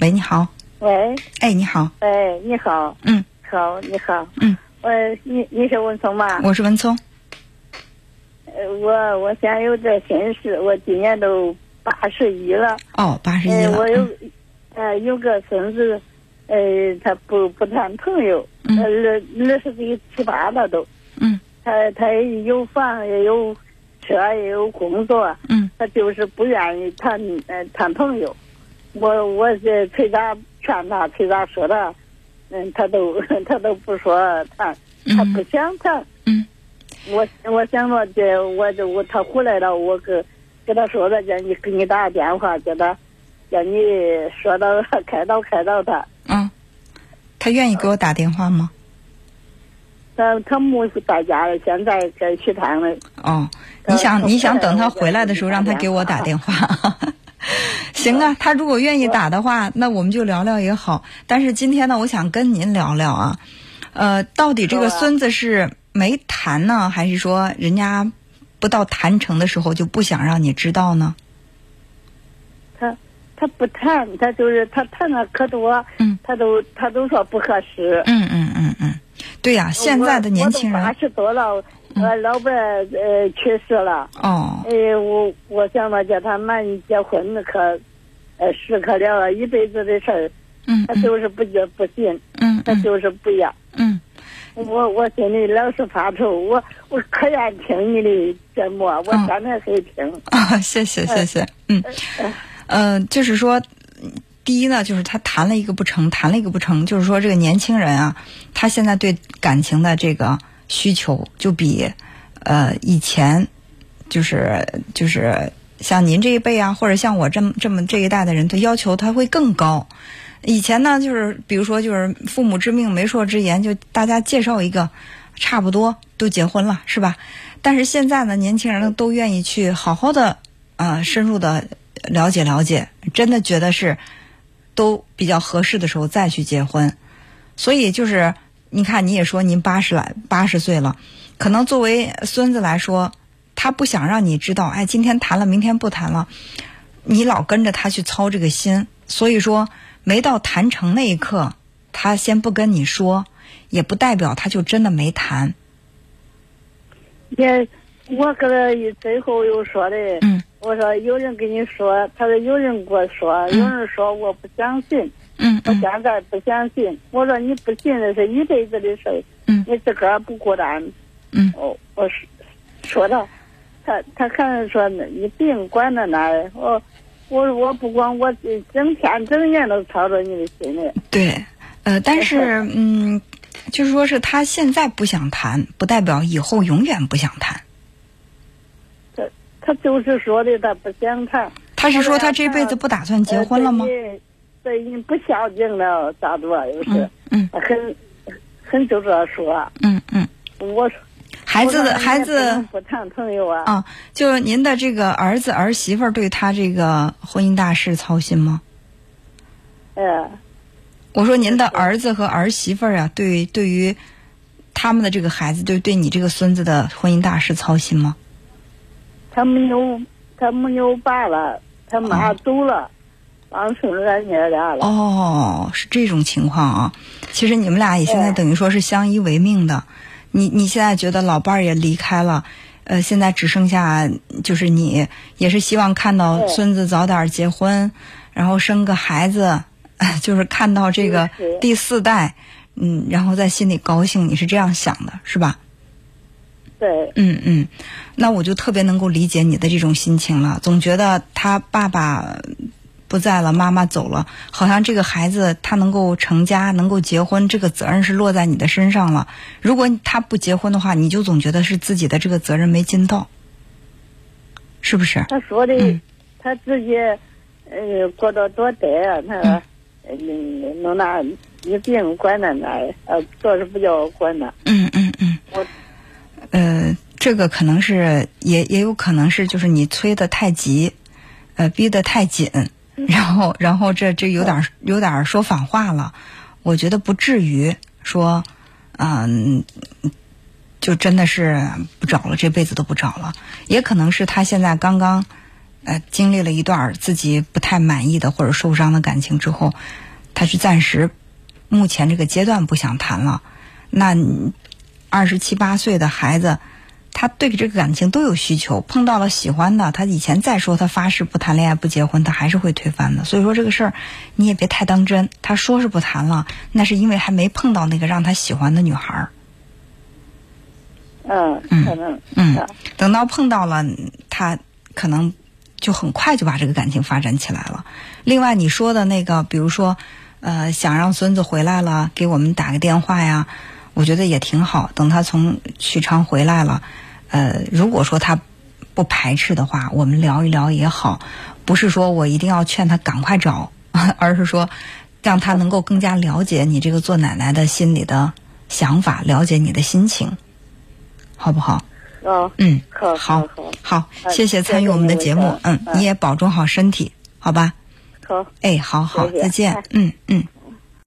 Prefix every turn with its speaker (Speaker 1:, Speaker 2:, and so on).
Speaker 1: 喂，你好。
Speaker 2: 喂，
Speaker 1: 哎，你好。
Speaker 2: 哎，你好。
Speaker 1: 嗯。
Speaker 2: 好，你好。
Speaker 1: 嗯。
Speaker 2: 我，你你是文聪吗？
Speaker 1: 我是文聪。
Speaker 2: 呃，我我现在有点心事，我今年都八十一了。
Speaker 1: 哦，八十一了。
Speaker 2: 我有，呃，有个孙子，呃，他不不谈朋友，
Speaker 1: 嗯，
Speaker 2: 二二十岁七八了都。
Speaker 1: 嗯。
Speaker 2: 他他有房也有车也有工作。
Speaker 1: 嗯。
Speaker 2: 他就是不愿意谈呃谈朋友，我我是催他劝他催他说他，嗯，他都 他都不说他，他不想他。
Speaker 1: 嗯。
Speaker 2: 我我想着这我就我他回来了，我给给他说了，叫你给你打个电话，叫他叫你说到 开导开导他。
Speaker 1: 嗯。他愿意给我打电话吗？
Speaker 2: 他他母是在家了，现在在食堂了。
Speaker 1: 哦，你想你想等他回来的时候让他给我打电话，行啊。他如果愿意打的话，那我们就聊聊也好。但是今天呢，我想跟您聊聊啊，呃，到底这个孙子是没谈呢，还是说人家不到谈成的时候就不想让你知道呢？
Speaker 2: 他他不谈，他就是他谈的可多，
Speaker 1: 嗯，
Speaker 2: 他都他都说不合适。
Speaker 1: 嗯嗯嗯嗯。对呀，现在的年轻人
Speaker 2: 八十多了，呃，老伴呃去世了。
Speaker 1: 哦。
Speaker 2: 哎，我我想着叫他满结婚可，呃，是可了一辈子的事儿。
Speaker 1: 嗯。
Speaker 2: 他就是不接不信。
Speaker 1: 嗯。
Speaker 2: 他就是不要。
Speaker 1: 嗯。
Speaker 2: 我我心里老是发愁，我我可愿听你的节目，我天天可以听。
Speaker 1: 啊，谢谢谢谢，嗯，呃，就是说。第一呢，就是他谈了一个不成，谈了一个不成，就是说这个年轻人啊，他现在对感情的这个需求就比呃以前就是就是像您这一辈啊，或者像我这么这么这一代的人，他要求他会更高。以前呢，就是比如说就是父母之命媒妁之言，就大家介绍一个，差不多都结婚了，是吧？但是现在呢，年轻人都愿意去好好的啊深入的了解了解，真的觉得是。都比较合适的时候再去结婚，所以就是你看，你也说您八十来八十岁了，可能作为孙子来说，他不想让你知道，哎，今天谈了，明天不谈了，你老跟着他去操这个心，所以说没到谈成那一刻，他先不跟你说，也不代表他就真的没谈。
Speaker 2: 也，我跟他最后又说的。
Speaker 1: 嗯。
Speaker 2: 我说有人跟你说，他说有人跟我说，有人说我不相信。
Speaker 1: 嗯
Speaker 2: 我现在不相信。我说你不信那是一辈子的事
Speaker 1: 嗯。
Speaker 2: 你自个儿不孤单。
Speaker 1: 嗯。
Speaker 2: 我我说说他，他他还是说你病管到哪儿？我我我不管，我整天整夜都操着你的心里。
Speaker 1: 对，呃，但是嗯，就是说是他现在不想谈，不代表以后永远不想谈。
Speaker 2: 他就是说的，他不想谈。
Speaker 1: 他是说他这辈子不打算结婚了吗？
Speaker 2: 对你不孝敬了，咋着？又是
Speaker 1: 嗯，
Speaker 2: 很很就这说。
Speaker 1: 嗯嗯。
Speaker 2: 我
Speaker 1: 孩子的孩子
Speaker 2: 不谈朋友啊。
Speaker 1: 啊，就您的这个儿子儿媳妇对他这个婚姻大事操心吗？
Speaker 2: 呃。
Speaker 1: 我说您的儿子和儿媳妇啊，对对于他们的这个孩子，对对你这个孙子的婚姻大事操心吗？
Speaker 2: 他没有，他没有爸了，他妈走了，光剩俺娘俩了。
Speaker 1: 哦，是这种情况啊。其实你们俩也现在等于说是相依为命的。你你现在觉得老伴儿也离开了，呃，现在只剩下就是你，也是希望看到孙子早点结婚，然后生个孩子，就是看到这个第四代，嗯，然后在心里高兴。你是这样想的，是吧？
Speaker 2: 对，
Speaker 1: 嗯嗯，那我就特别能够理解你的这种心情了。总觉得他爸爸不在了，妈妈走了，好像这个孩子他能够成家、能够结婚，这个责任是落在你的身上了。如果他不结婚的话，你就总觉得是自己的这个责任没尽到，是不是？
Speaker 2: 他说的，他自己呃过到多得啊，他嗯弄那一病管那那呃，倒是不叫管那。
Speaker 1: 嗯嗯嗯。
Speaker 2: 我。
Speaker 1: 呃，这个可能是也也有可能是就是你催的太急，呃，逼得太紧，然后然后这这有点有点说反话了。我觉得不至于说，嗯，就真的是不找了，这辈子都不找了。也可能是他现在刚刚呃，经历了一段自己不太满意的或者受伤的感情之后，他是暂时目前这个阶段不想谈了。那二十七八岁的孩子，他对这个感情都有需求，碰到了喜欢的，他以前再说他发誓不谈恋爱不结婚，他还是会推翻的。所以说这个事儿你也别太当真。他说是不谈了，那是因为还没碰到那个让他喜欢的女孩儿。
Speaker 2: 嗯，可能
Speaker 1: 嗯，等到碰到了，他可能就很快就把这个感情发展起来了。另外你说的那个，比如说，呃，想让孙子回来了，给我们打个电话呀，我觉得也挺好。等他从许昌回来了，呃，如果说他不排斥的话，我们聊一聊也好。不是说我一定要劝他赶快找，而是说让他能够更加了解你这个做奶奶的心里的想法，了解你的心情。好不好？
Speaker 2: 哦，
Speaker 1: 嗯，
Speaker 2: 好，
Speaker 1: 好，
Speaker 2: 好，
Speaker 1: 好，谢谢参与我们的节目，嗯，你也保重好身体，好吧？
Speaker 2: 好，
Speaker 1: 哎，好好，再见，嗯嗯。